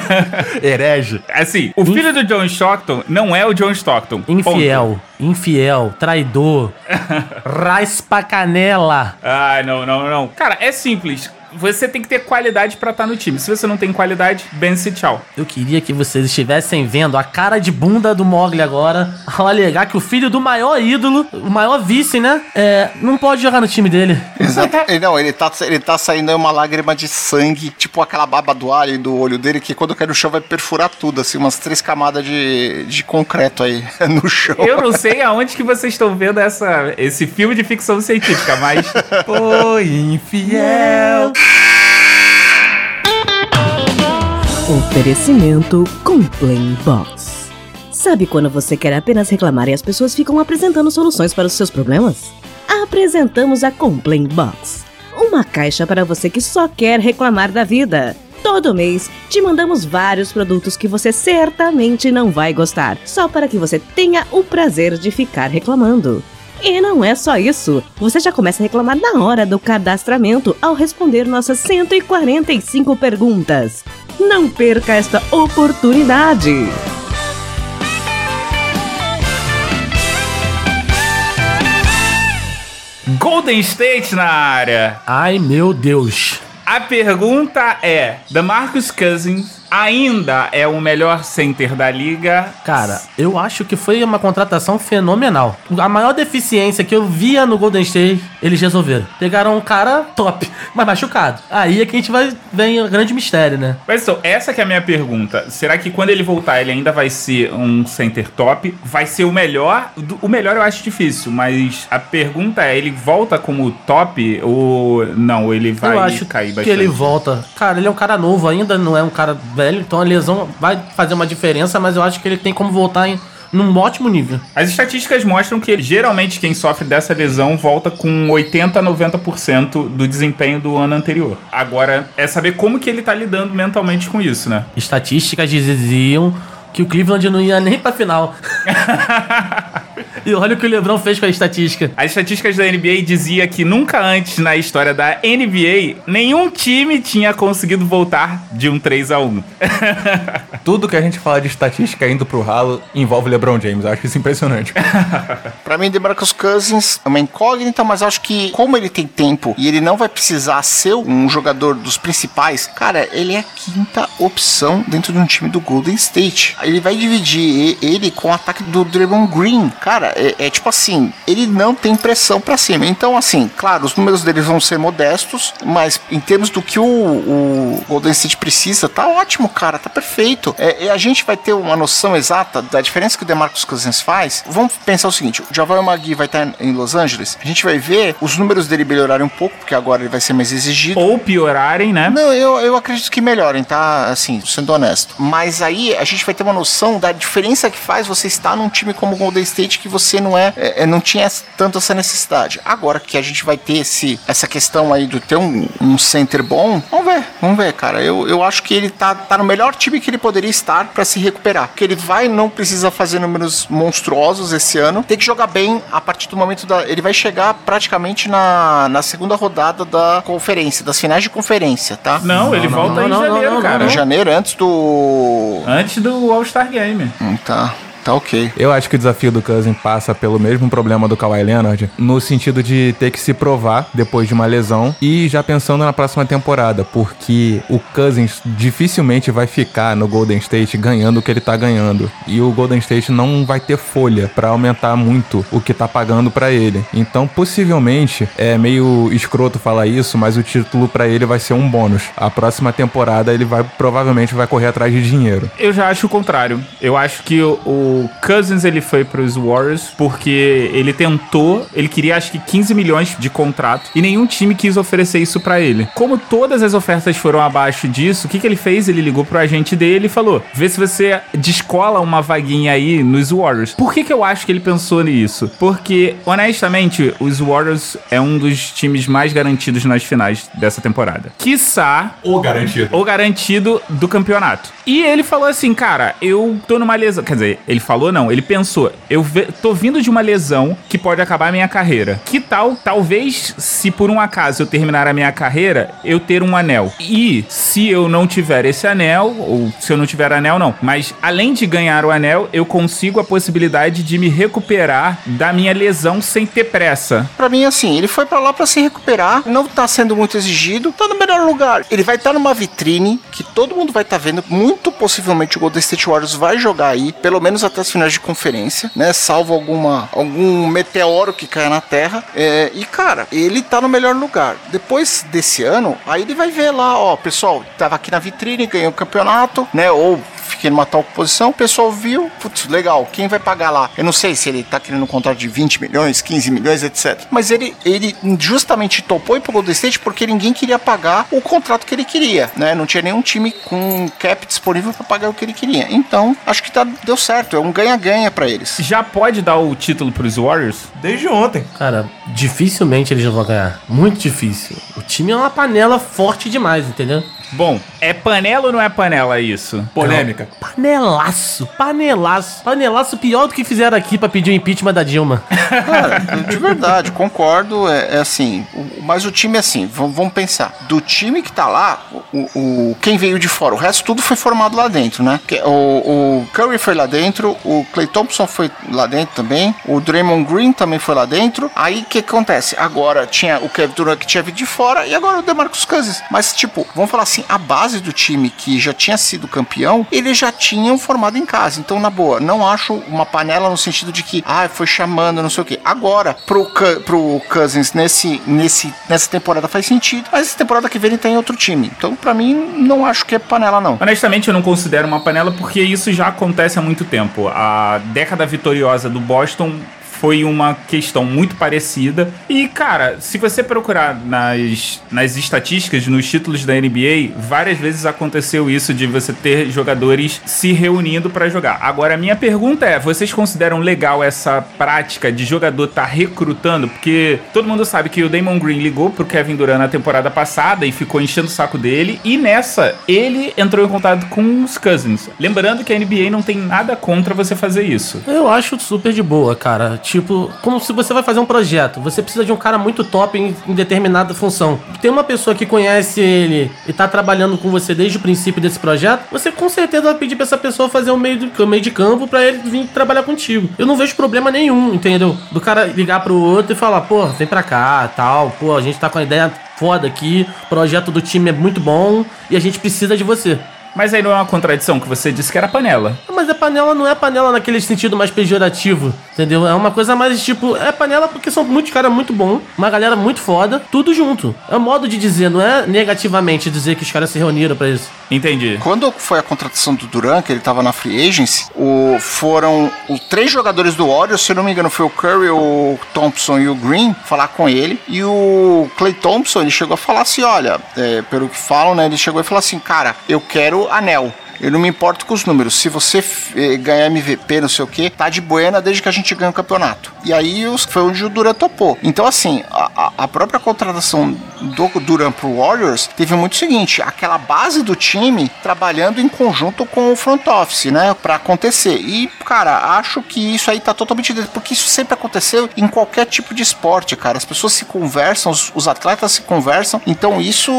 Herege. Assim, o filho do John Stockton não é o John Stockton. Ponto. Infiel, infiel, traidor, raspa canela. Ah, não, não, não. Cara, é simples. Você tem que ter qualidade pra estar no time. Se você não tem qualidade, bense tchau. Eu queria que vocês estivessem vendo a cara de bunda do Mogli agora ao alegar que o filho do maior ídolo, o maior vice, né? É, não pode jogar no time dele. Exato. Ele- Não, ele tá, ele tá saindo aí uma lágrima de sangue, tipo aquela baba do alho do olho dele, que quando cai no chão vai perfurar tudo, assim, umas três camadas de, de concreto aí no chão. Eu não sei aonde que vocês estão vendo essa, esse filme de ficção científica, mas Foi infiel. Oferecimento Complain Box. Sabe quando você quer apenas reclamar e as pessoas ficam apresentando soluções para os seus problemas? Apresentamos a Complain Box, uma caixa para você que só quer reclamar da vida. Todo mês te mandamos vários produtos que você certamente não vai gostar, só para que você tenha o prazer de ficar reclamando. E não é só isso. Você já começa a reclamar na hora do cadastramento ao responder nossas 145 perguntas. Não perca esta oportunidade. Golden State na área. Ai meu Deus. A pergunta é: DeMarcus Cousins ainda é o melhor center da liga? Cara, eu acho que foi uma contratação fenomenal. A maior deficiência que eu via no Golden State, eles resolveram. Pegaram um cara top, mas machucado. Aí é que a gente vai vem o grande mistério, né? Mas então, essa que é a minha pergunta. Será que quando ele voltar ele ainda vai ser um center top? Vai ser o melhor? O melhor eu acho difícil, mas a pergunta é, ele volta como top ou não? Ele vai eu acho cair que ele volta. Cara, ele é um cara novo ainda, não é um cara velho, então a lesão vai fazer uma diferença, mas eu acho que ele tem como voltar em num ótimo nível. As estatísticas mostram que geralmente quem sofre dessa lesão volta com 80 a 90% do desempenho do ano anterior. Agora é saber como que ele tá lidando mentalmente com isso, né? Estatísticas diziam que o Cleveland não ia nem pra final. e olha o que o LeBron fez com a estatística. As estatísticas da NBA dizia que nunca antes na história da NBA nenhum time tinha conseguido voltar de um 3 a 1. Tudo que a gente fala de estatística indo pro ralo envolve LeBron James. Eu acho isso impressionante. Pra mim, DeMarcus Cousins é uma incógnita, mas acho que como ele tem tempo e ele não vai precisar ser um jogador dos principais, cara, ele é a quinta opção dentro de um time do Golden State. Ele vai dividir e- ele com o ataque do Draymond Green. Cara, cara, é, é tipo assim, ele não tem pressão pra cima. Então, assim, claro, os números dele vão ser modestos, mas em termos do que o, o Golden State precisa, tá ótimo, cara, tá perfeito. É, é, a gente vai ter uma noção exata da diferença que o DeMarcus Cousins faz. Vamos pensar o seguinte, o Javal Magui vai estar em Los Angeles, a gente vai ver os números dele melhorarem um pouco, porque agora ele vai ser mais exigido. Ou piorarem, né? Não, eu, eu acredito que melhorem, tá? Assim, sendo honesto. Mas aí a gente vai ter uma noção da diferença que faz você estar num time como o Golden State que você não é, é não tinha tanto essa necessidade. Agora que a gente vai ter esse, essa questão aí de ter um, um center bom, vamos ver, vamos ver, cara. Eu, eu acho que ele tá, tá no melhor time que ele poderia estar para se recuperar. Porque ele vai, não precisa fazer números monstruosos esse ano, tem que jogar bem a partir do momento da. Ele vai chegar praticamente na, na segunda rodada da conferência, das finais de conferência, tá? Não, não ele não, volta não, em janeiro, cara. Em janeiro, antes do. Antes do All-Star Game. Hum, tá. Tá ok. Eu acho que o desafio do Cousin passa pelo mesmo problema do Kawhi Leonard, no sentido de ter que se provar depois de uma lesão e já pensando na próxima temporada, porque o Cousins dificilmente vai ficar no Golden State ganhando o que ele tá ganhando. E o Golden State não vai ter folha para aumentar muito o que tá pagando para ele. Então, possivelmente, é meio escroto falar isso, mas o título para ele vai ser um bônus. A próxima temporada ele vai provavelmente vai correr atrás de dinheiro. Eu já acho o contrário. Eu acho que o o Cousins ele foi pros Warriors porque ele tentou, ele queria acho que 15 milhões de contrato e nenhum time quis oferecer isso para ele. Como todas as ofertas foram abaixo disso, o que, que ele fez? Ele ligou pro agente dele e falou: vê se você descola uma vaguinha aí nos Warriors. Por que, que eu acho que ele pensou nisso? Porque, honestamente, os Warriors é um dos times mais garantidos nas finais dessa temporada. Quiçá. Ou garantido. Ou garantido do campeonato. E ele falou assim, cara, eu tô numa lesão. Quer dizer, ele falou não, ele pensou, eu tô vindo de uma lesão que pode acabar a minha carreira. Que tal, talvez, se por um acaso eu terminar a minha carreira, eu ter um anel. E se eu não tiver esse anel, ou se eu não tiver anel, não. Mas além de ganhar o anel, eu consigo a possibilidade de me recuperar da minha lesão sem ter pressa. Para mim, assim, ele foi para lá para se recuperar, não tá sendo muito exigido, tá no melhor lugar. Ele vai estar tá numa vitrine que todo mundo vai estar tá vendo, muito possivelmente o Golden State Warriors vai jogar aí, pelo menos até as finais de conferência, né? Salvo alguma algum meteoro que caia na Terra. É, e cara, ele tá no melhor lugar. Depois desse ano, aí ele vai ver lá, ó, pessoal, tava aqui na vitrine, ganhou o campeonato, né? Ou fiquei numa tal posição, o pessoal viu, putz, legal, quem vai pagar lá? Eu não sei se ele tá querendo um contrato de 20 milhões, 15 milhões, etc. Mas ele, ele justamente topou ir pro Golden State porque ninguém queria pagar o contrato que ele queria, né? Não tinha nenhum time com cap disponível para pagar o que ele queria. Então, acho que tá, deu certo, é um ganha-ganha para eles. Já pode dar o título pros Warriors? Desde ontem. Cara, dificilmente eles vão ganhar. Muito difícil. O time é uma panela forte demais, entendeu? Bom, é panela ou não é panela isso? Polêmica. Não. Panelaço, panelaço. Panelaço pior do que fizeram aqui para pedir o impeachment da Dilma. Cara, de verdade, concordo. É, é assim, o, mas o time é assim, vamos pensar. Do time que tá lá, o, o, quem veio de fora, o resto tudo foi formado lá dentro, né? O, o Curry foi lá dentro, o Clay Thompson foi lá dentro também, o Draymond Green também foi lá dentro. Aí o que acontece? Agora tinha o Kevin Durant que tinha vindo de fora e agora o DeMarcus Cousins. Mas tipo, vamos falar assim, a base do time que já tinha sido campeão, eles já tinham formado em casa. Então, na boa, não acho uma panela no sentido de que, ah, foi chamando, não sei o que. Agora, pro, pro Cousins nesse, nesse, nessa temporada faz sentido, mas essa temporada que vem ele tem outro time. Então, para mim, não acho que é panela, não. Honestamente, eu não considero uma panela porque isso já acontece há muito tempo. A década vitoriosa do Boston foi uma questão muito parecida. E, cara, se você procurar nas, nas estatísticas, nos títulos da NBA, várias vezes aconteceu isso de você ter jogadores se reunindo para jogar. Agora, a minha pergunta é: vocês consideram legal essa prática de jogador estar tá recrutando? Porque todo mundo sabe que o Damon Green ligou pro Kevin Durant na temporada passada e ficou enchendo o saco dele. E nessa, ele entrou em contato com os Cousins. Lembrando que a NBA não tem nada contra você fazer isso. Eu acho super de boa, cara Tipo, como se você vai fazer um projeto, você precisa de um cara muito top em, em determinada função. Tem uma pessoa que conhece ele e tá trabalhando com você desde o princípio desse projeto, você com certeza vai pedir pra essa pessoa fazer um meio de, um meio de campo para ele vir trabalhar contigo. Eu não vejo problema nenhum, entendeu? Do cara ligar pro outro e falar, pô, vem pra cá, tal, pô, a gente tá com a ideia foda aqui, o projeto do time é muito bom e a gente precisa de você. Mas aí não é uma contradição que você disse que era panela. Mas a panela não é panela naquele sentido mais pejorativo. Entendeu? É uma coisa mais tipo. É panela porque são muitos caras muito bons, uma galera muito foda, tudo junto. É um modo de dizer, não é negativamente dizer que os caras se reuniram pra isso. Entendi. Quando foi a contratação do Duran, que ele tava na Free Agency, o, foram os três jogadores do Warriors, se eu não me engano, foi o Curry, o Thompson e o Green, falar com ele. E o Clay Thompson, ele chegou a falar assim: olha, é, pelo que falam, né? Ele chegou e falou assim: cara, eu quero anel. Eu não me importo com os números. Se você eh, ganhar MVP, não sei o que, tá de buena desde que a gente ganha o campeonato. E aí foi onde o Duran topou. Então, assim, a, a- a própria contratação do Duran pro Warriors teve muito o seguinte: aquela base do time trabalhando em conjunto com o front office, né? Pra acontecer. E, cara, acho que isso aí tá totalmente dentro. Porque isso sempre aconteceu em qualquer tipo de esporte, cara. As pessoas se conversam, os, os atletas se conversam. Então, isso,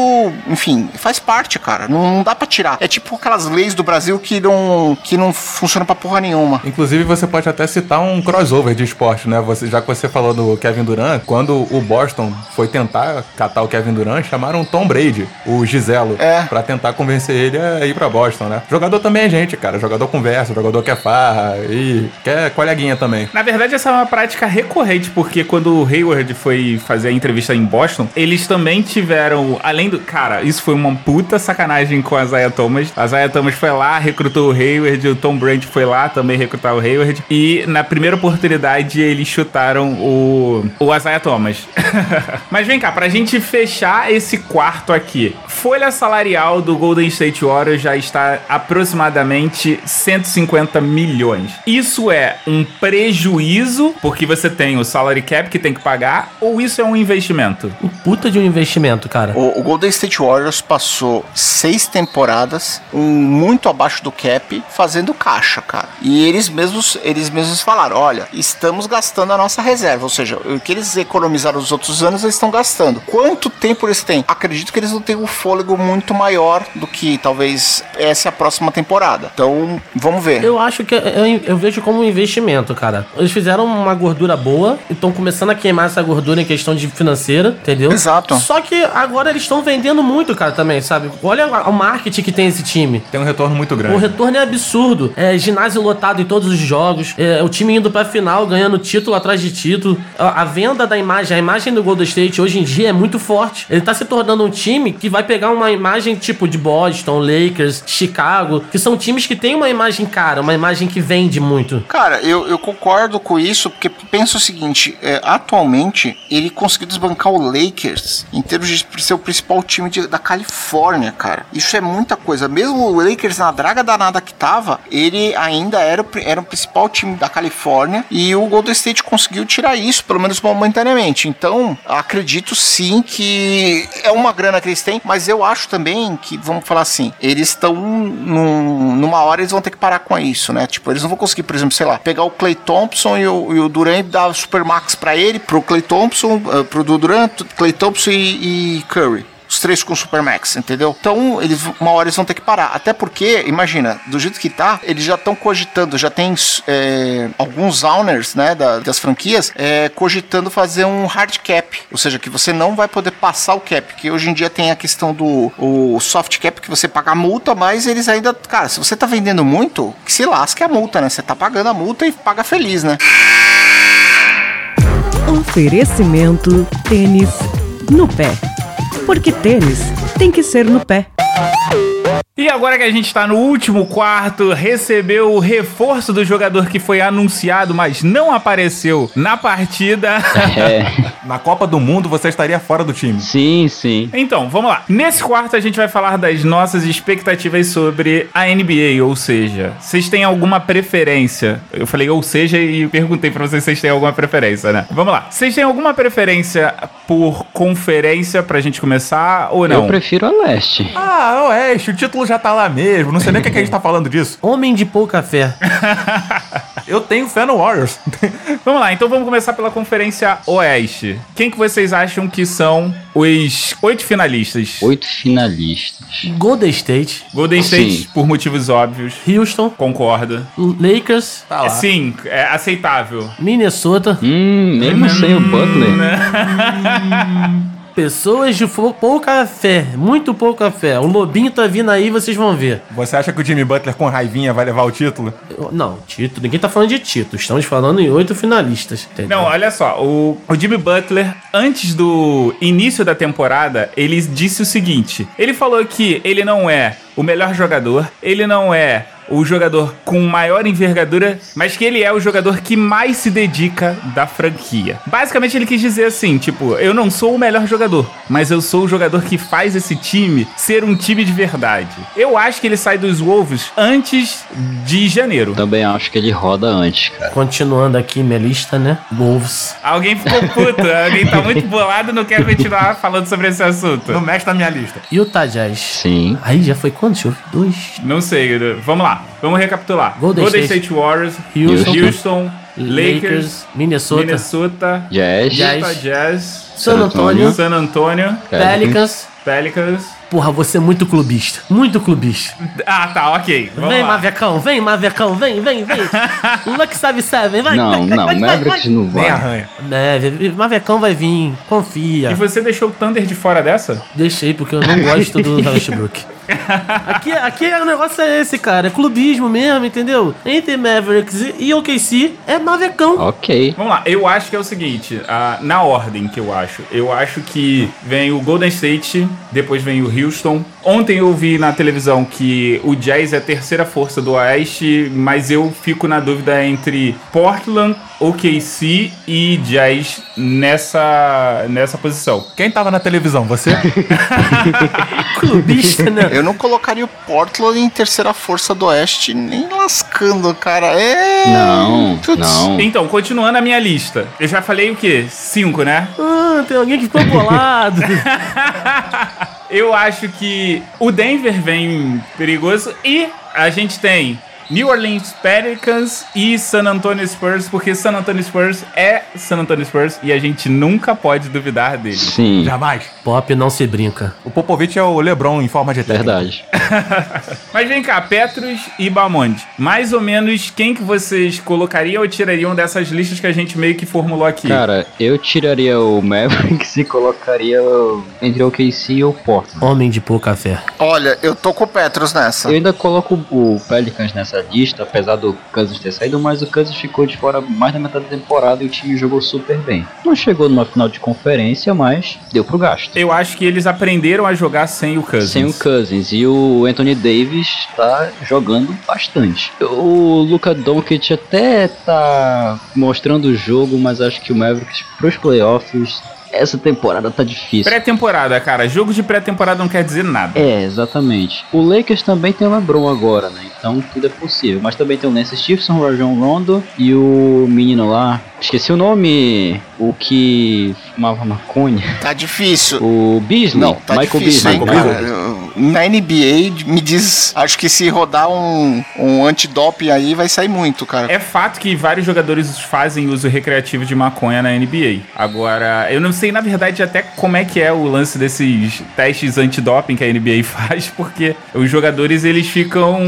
enfim, faz parte, cara. Não, não dá pra tirar. É tipo aquelas leis do Brasil que não, que não funcionam pra porra nenhuma. Inclusive, você pode até citar um crossover de esporte, né? Você, já que você falou do Kevin Durant, quando o Boston foi tentar catar o Kevin Durant, chamaram Tom Brady, o Giselo, É. pra tentar convencer ele a ir pra Boston, né? Jogador também é gente, cara. Jogador conversa, jogador quer farra e quer coleguinha também. Na verdade, essa é uma prática recorrente, porque quando o Hayward foi fazer a entrevista em Boston, eles também tiveram, além do. Cara, isso foi uma puta sacanagem com a Zaya Thomas. A Zaya Thomas foi lá, recrutou o Hayward, o Tom Brady foi lá também recrutar o Hayward. E na primeira oportunidade, eles chutaram o, o Isaiah Thomas. Mas vem cá, pra gente fechar esse quarto aqui. Folha salarial do Golden State Warriors já está aproximadamente 150 milhões. Isso é um prejuízo, porque você tem o salary cap que tem que pagar, ou isso é um investimento? Um puta de um investimento, cara. O, o Golden State Warriors passou seis temporadas um, muito abaixo do cap, fazendo caixa, cara. E eles mesmos, eles mesmos falaram: olha, estamos gastando a nossa reserva. Ou seja, o que eles economizaram nos outros anos, eles estão gastando. Quanto tempo eles têm? Acredito que eles não têm um fôlego muito maior do que talvez essa é a próxima temporada. Então, vamos ver. Eu acho que eu, eu vejo como um investimento, cara. Eles fizeram uma gordura boa e estão começando a queimar essa gordura em questão de financeira, entendeu? Exato. Só que agora eles estão vendendo muito, cara, também, sabe? Olha o marketing que tem esse time. Tem um retorno muito O grande. retorno é absurdo. É ginásio lotado em todos os jogos. É, o time indo pra final, ganhando título atrás de título. A, a venda da imagem, a imagem do Golden State hoje em dia é muito forte. Ele tá se tornando um time que vai pegar uma imagem tipo de Boston, Lakers, Chicago, que são times que têm uma imagem cara, uma imagem que vende muito. Cara, eu, eu concordo com isso, porque pensa o seguinte: é, atualmente ele conseguiu desbancar o Lakers em termos de ser o principal time de- da Califórnia, cara. Isso é muita coisa. Mesmo o Lakers na draga danada que tava, ele ainda era o, era o principal time da Califórnia e o Golden State conseguiu tirar isso, pelo menos momentaneamente. Então, acredito sim que é uma grana que eles têm, mas eu acho também que, vamos falar assim, eles estão num- numa hora eles vão ter que parar com isso, né? Tipo, eles não vão conseguir, por exemplo, sei lá, pegar o Clay Thompson e o, e o Durant dar Supermax pra ele, pro Clay Thompson, eh, pro Durant, Clay Thompson e, e Curry. Os três com Supermax, entendeu? Então, eles, uma hora eles vão ter que parar. Até porque, imagina, do jeito que tá, eles já estão cogitando, já tem é, alguns owners, né, da- das franquias, é, cogitando fazer um hard cap. Ou seja, que você não vai poder passar o cap. Que hoje em dia tem a questão do o soft cap, que você paga a multa, mas eles ainda. Cara, se você tá vendendo muito, que se lasque a multa, né? Você tá pagando a multa e paga feliz, né? Oferecimento tênis no pé. Porque tênis tem que ser no pé. E agora que a gente tá no último quarto, recebeu o reforço do jogador que foi anunciado, mas não apareceu na partida. É, Na Copa do Mundo, você estaria fora do time. sim, sim. Então, vamos lá. Nesse quarto a gente vai falar das nossas expectativas sobre a NBA, ou seja, vocês têm alguma preferência? Eu falei ou seja e perguntei pra vocês se vocês têm alguma preferência, né? Vamos lá. Vocês têm alguma preferência por conferência pra gente começar ou não? Eu prefiro a leste. Ah, Oeste, o título já tá lá mesmo. Não sei nem o que, que a gente tá falando disso. Homem de pouca fé. Eu tenho fé no Warriors. Vamos lá, então vamos começar pela Conferência Oeste. Quem que vocês acham que são os oito finalistas? Oito finalistas. Golden State, Golden State, Sim. por motivos óbvios. Houston, Concordo. Lakers, Tá lá. Sim, é aceitável. Minnesota. Hum, mesmo sem o Butler. Pessoas de pouca fé, muito pouca fé. O Lobinho tá vindo aí, vocês vão ver. Você acha que o Jimmy Butler com raivinha vai levar o título? Eu- Não, título. Ninguém tá falando de título. Estamos falando em oito finalistas. entendeu? Não, olha só, o, o Jimmy Butler, antes do início da temporada, ele disse o seguinte: ele falou que ele não é o melhor jogador, ele não é o jogador com maior envergadura, mas que ele é o jogador que mais se dedica da franquia. Basicamente, ele quis dizer assim: tipo, eu não sou o melhor jogador, mas eu sou o jogador que faz esse time ser um time de verdade. Eu acho que ele sai dos Wolves antes de janeiro. Também acho que ele roda antes, cara. Continuando aqui minha lista, né? Wolves. Alguém ficou puto, alguém tá muito bolado e não quer continuar falando sobre esse assunto. No mexe na minha lista. Utah Jazz. Sim. Aí já foi quantos? Dois. Não sei, vamos lá, vamos recapitular. Golden Golden, State. State, Warriors, Houston. Houston, Lakers, Minnesota. Minnesota, Jazz. Jazz. Utah Jazz, San Antônio. San Antonio, Pelicans. Pelicans. Porra, você é muito clubista. Muito clubista. Ah, tá, ok. Vamos vem, lá. Mavecão, vem, Mavecão, vem, vem, vem. Luck sabe seven, vai. Não, vai, não, vai, vai, não Nem vai. arranha. vai. É, Mavecão vai vir, confia. E você deixou o Thunder de fora dessa? Deixei, porque eu não gosto do Westbrook. Aqui, aqui o negócio é esse, cara. É clubismo mesmo, entendeu? Entre Mavericks e- OKC é Mavecão. Ok. Vamos lá, eu acho que é o seguinte, ah, na ordem que eu acho. Eu acho que vem o Golden State, depois vem o Houston. Ontem eu vi na televisão que o Jazz é a terceira força do Oeste, mas eu fico na dúvida entre Portland, OKC e Jazz nessa, nessa posição. Quem tava na televisão? Você? Clubista, né? Eu não colocaria o Portland em terceira força do Oeste, nem lascando, cara. É. Não, Putz. não. Então, continuando a minha lista. Eu já falei o quê? Cinco, né? Ah, tem alguém que ficou bolado. Eu acho que o Denver vem perigoso e a gente tem New Orleans Pelicans e San Antonio Spurs, porque San Antonio Spurs é San Antonio Spurs e a gente nunca pode duvidar dele. Sim, Jamais. Pop não se brinca. O Popovich é o LeBron em forma de técnico. verdade. Mas vem cá, Petrus e Bamonte. Mais ou menos quem que vocês colocariam ou tirariam dessas listas que a gente meio que formulou aqui? Cara, eu tiraria o Mavericks e colocaria o- entre o KC e o Portland. Homem de pouca fé. Olha, eu tô com o Petros nessa. Eu ainda coloco o Pelicans nessa lista, apesar do Kansas ter saído, mas o Kansas ficou de fora mais da metade da temporada e o time jogou super bem. Não chegou numa final de conferência, mas deu pro gasto. Eu acho que eles aprenderam a jogar sem o Cousins. Sem o Cousins e o Anthony Davis tá jogando bastante. O Luka Doncic até tá mostrando o jogo, mas acho que o Mavericks pros playoffs essa temporada tá difícil. Pré-temporada, cara. Jogo de pré-temporada não quer dizer nada. É, exatamente. O Lakers também tem o LeBron agora, né? Então tudo é possível. Mas também tem o Lance Stevenson, o Rajon Rondo e o menino lá. Esqueci o nome. O que fumava maconha. Tá difícil. O Beasley. Não, tá Michael difícil, Beasley. hein, Michael cara. Na NBA, me diz. Acho que se rodar um, um antidoping aí, vai sair muito, cara. É fato que vários jogadores fazem uso recreativo de maconha na NBA. Agora, eu não sei, na verdade, até como é que é o lance desses testes antidoping que a NBA faz, porque os jogadores eles ficam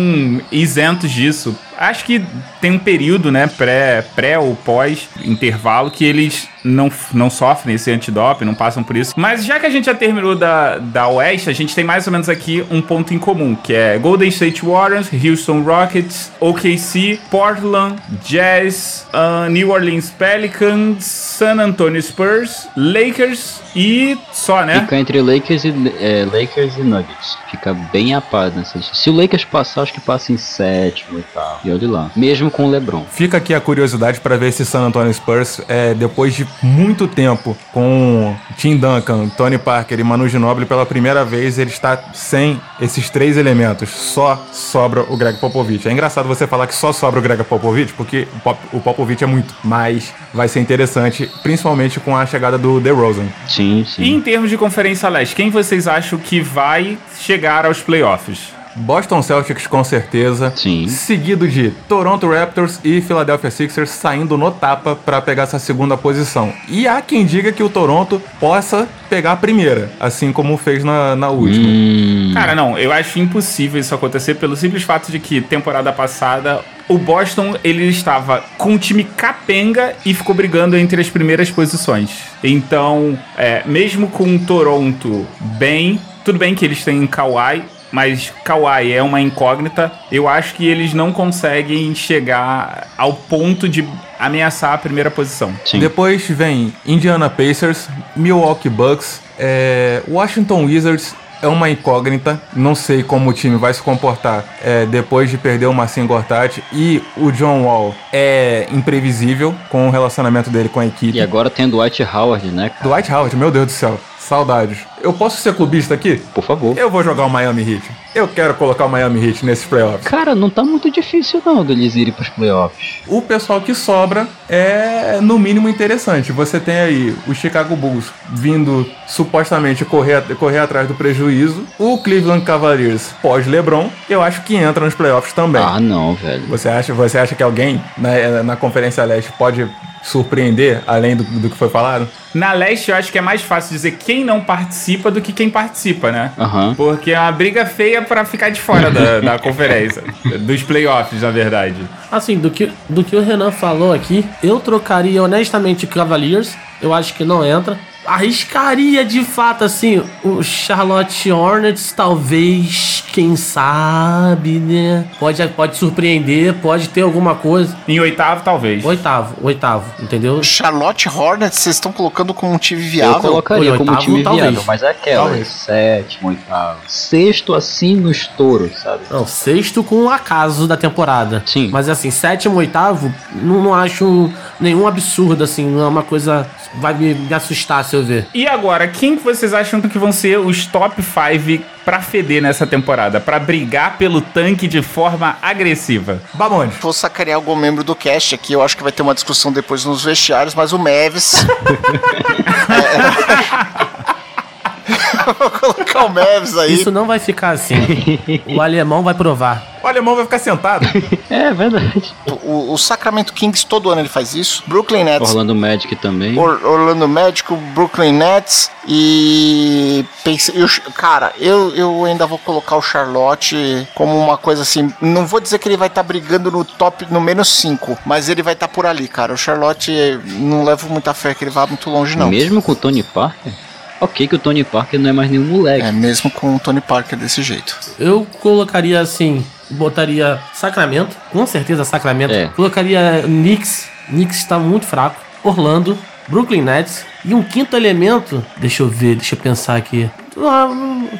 isentos disso. Acho que tem um período, né, pré, pré ou pós intervalo que eles não, não sofrem esse antidoping, não passam por isso. Mas já que a gente já terminou da, da Oeste, a gente tem mais ou menos aqui um ponto em comum, que é Golden State Warriors, Houston Rockets, OKC, Portland, Jazz, ah, New Orleans Pelicans, San Antonio Spurs, Lakers e só, né? Fica entre Lakers e, é, Lakers e Nuggets. Fica bem a paz nessa lista. Se o Lakers passar, acho que passa em sétimo e tal. E olha lá. Mesmo com o LeBron. Fica aqui a curiosidade para ver se San Antonio Spurs, é, depois de muito tempo com Tim Duncan, Tony Parker e Manu Ginobili, pela primeira vez ele está sem esses três elementos. Só sobra o Greg Popovich. É engraçado você falar que só sobra o Greg Popovich, porque o Pop- o Popovich é muito, mas vai ser interessante, principalmente com a chegada do DeRozan. Sim, E sim. em termos de Conferência Leste, quem vocês acham que vai chegar aos playoffs? Boston Celtics com certeza. Sim. Seguido de Toronto Raptors e Philadelphia Sixers saindo no tapa para pegar essa segunda posição. E há quem diga que o Toronto possa pegar a primeira, assim como fez na, na última. Hum, Cara, não, eu acho impossível isso acontecer pelo simples fato de que temporada passada o Boston ele estava com um time capenga e ficou brigando entre as primeiras posições. Então, é, mesmo com Toronto bem, tudo bem que eles têm Kawhi, mas Kawhi é uma incógnita. Eu acho que eles não conseguem chegar ao ponto de ameaçar a primeira posição. Sim. Depois vem Indiana Pacers, Milwaukee Bucks, é, Washington Wizards é uma incógnita. Não sei como o time vai se comportar é, depois de perder o Marcin Gortat e o John Wall é imprevisível com o relacionamento dele com a equipe. E agora tem o Dwight Howard, né, cara? Dwight Howard, meu Deus do céu, saudades. Eu posso ser clubista aqui? Por favor. Eu vou jogar o Miami Heat. Eu quero colocar o Miami Heat nesses playoffs. Cara, não tá muito difícil não deles irem pros playoffs. O pessoal que sobra é no mínimo interessante. Você tem aí o Chicago Bulls vindo supostamente correr, correr atrás do prejuízo. O Cleveland Cavaliers pós LeBron, eu acho que entra nos playoffs também. Ah, não, velho. Você acha, você acha que alguém na, na Conferência Leste pode surpreender além do, do que foi falado? Na leste, eu acho que é mais fácil dizer quem não participa do que quem participa, né? Aham. Porque é uma briga feia pra ficar de fora da, da conferência. Dos playoffs, na verdade. Assim, do que, do que o Renan falou aqui, eu trocaria honestamente Cavaliers. Eu acho que não entra. Arriscaria de fato, assim, o Charlotte Hornets, talvez, quem sabe, né? Pode, pode surpreender, pode ter alguma coisa. Em oitavo, talvez. Oitavo, oitavo, entendeu? Charlotte Hornets, vocês estão colocando como um time Eu viável? colocaria Oi, como oitavo, time talvez. viável, mas é aquela, Talvez. sétimo, oitavo, sexto assim no estouro, sabe? Não, sexto com um acaso da temporada. Sim. Mas assim, sétimo, oitavo, não, não acho nenhum absurdo, assim, não é uma coisa. Vai me, me assustar se eu ver. E agora, quem que vocês acham que vão ser os top 5 pra feder nessa temporada? Pra brigar pelo tanque de forma agressiva? Bamonde. Vou sacanear algum membro do cast aqui, eu acho que vai ter uma discussão depois nos vestiários, mas o Mavis. É. Vou colocar o Mavis aí. Isso não vai ficar assim. o alemão vai provar. O alemão vai ficar sentado. É verdade. O, o Sacramento Kings todo ano ele faz isso. Brooklyn Nets. Orlando Magic também. Or- Orlando Magic, Brooklyn Nets e pense, eu, cara, eu, eu ainda vou colocar o Charlotte como uma coisa assim, não vou dizer que ele vai estar brigando no top no menos 5, mas ele vai estar por ali, cara. O Charlotte não levo muita fé que ele vá muito longe não. Mesmo com o Tony Parker? Ok que o Tony Parker não é mais nenhum moleque. É mesmo com o Tony Parker desse jeito. Eu colocaria assim, botaria Sacramento, com certeza Sacramento. É. Colocaria Knicks, Knicks está muito fraco. Orlando, Brooklyn Nets e um quinto elemento, deixa eu ver, deixa eu pensar aqui. Ah,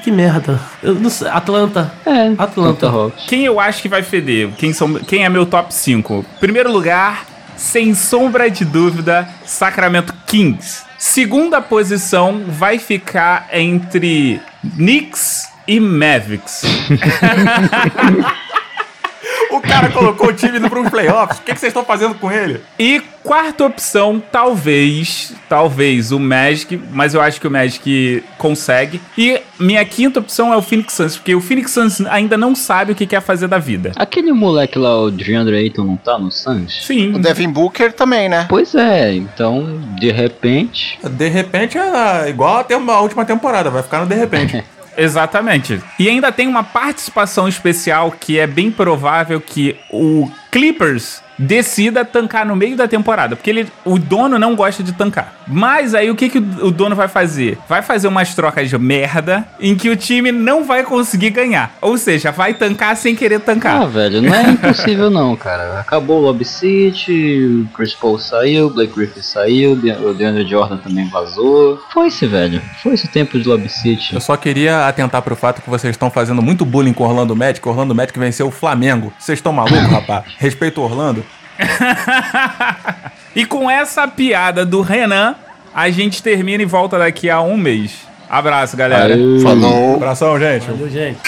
que merda. Eu não sei, Atlanta. É, Atlanta. Hawks. Quem eu acho que vai feder? Quem, são, quem é meu top 5? Primeiro lugar, sem sombra de dúvida, Sacramento Kings. Segunda posição vai ficar entre Knicks e Mavericks. o cara colocou o time para os playoffs. O que, que vocês estão fazendo com ele? E quarta opção, talvez, talvez o Magic, mas eu acho que o Magic consegue. E minha quinta opção é o Phoenix Suns, porque o Phoenix Suns ainda não sabe o que quer fazer da vida. Aquele moleque lá, o DeAndre Ayton, não tá no Suns? Sim. O Devin Booker também, né? Pois é, então, de repente... De repente é igual a, tem- a última temporada, vai ficar no de repente. Exatamente. E ainda tem uma participação especial que é bem provável que o Clippers decida tancar no meio da temporada, porque ele, o dono não gosta de tancar. Mas aí o que, que o, dono vai fazer? Vai fazer umas trocas de merda em que o time não vai conseguir ganhar. Ou seja, vai tancar sem querer tancar. Ah, velho, não é impossível não, cara. Acabou o Lobby City, o Chris Paul saiu, o Blake Griffin saiu, o De- o DeAndre Jordan também vazou. Foi-se, velho. Foi-se o tempo de Lobby City. Eu só queria atentar pro fato que vocês estão fazendo muito bullying com o Orlando Magic. O Orlando Magic venceu o Flamengo. Vocês estão malucos, rapaz? Respeito o Orlando. e com essa piada do Renan, a gente termina e volta daqui a um mês. Abraço, galera. Aê. Falou. Abração, gente. Valeu, gente.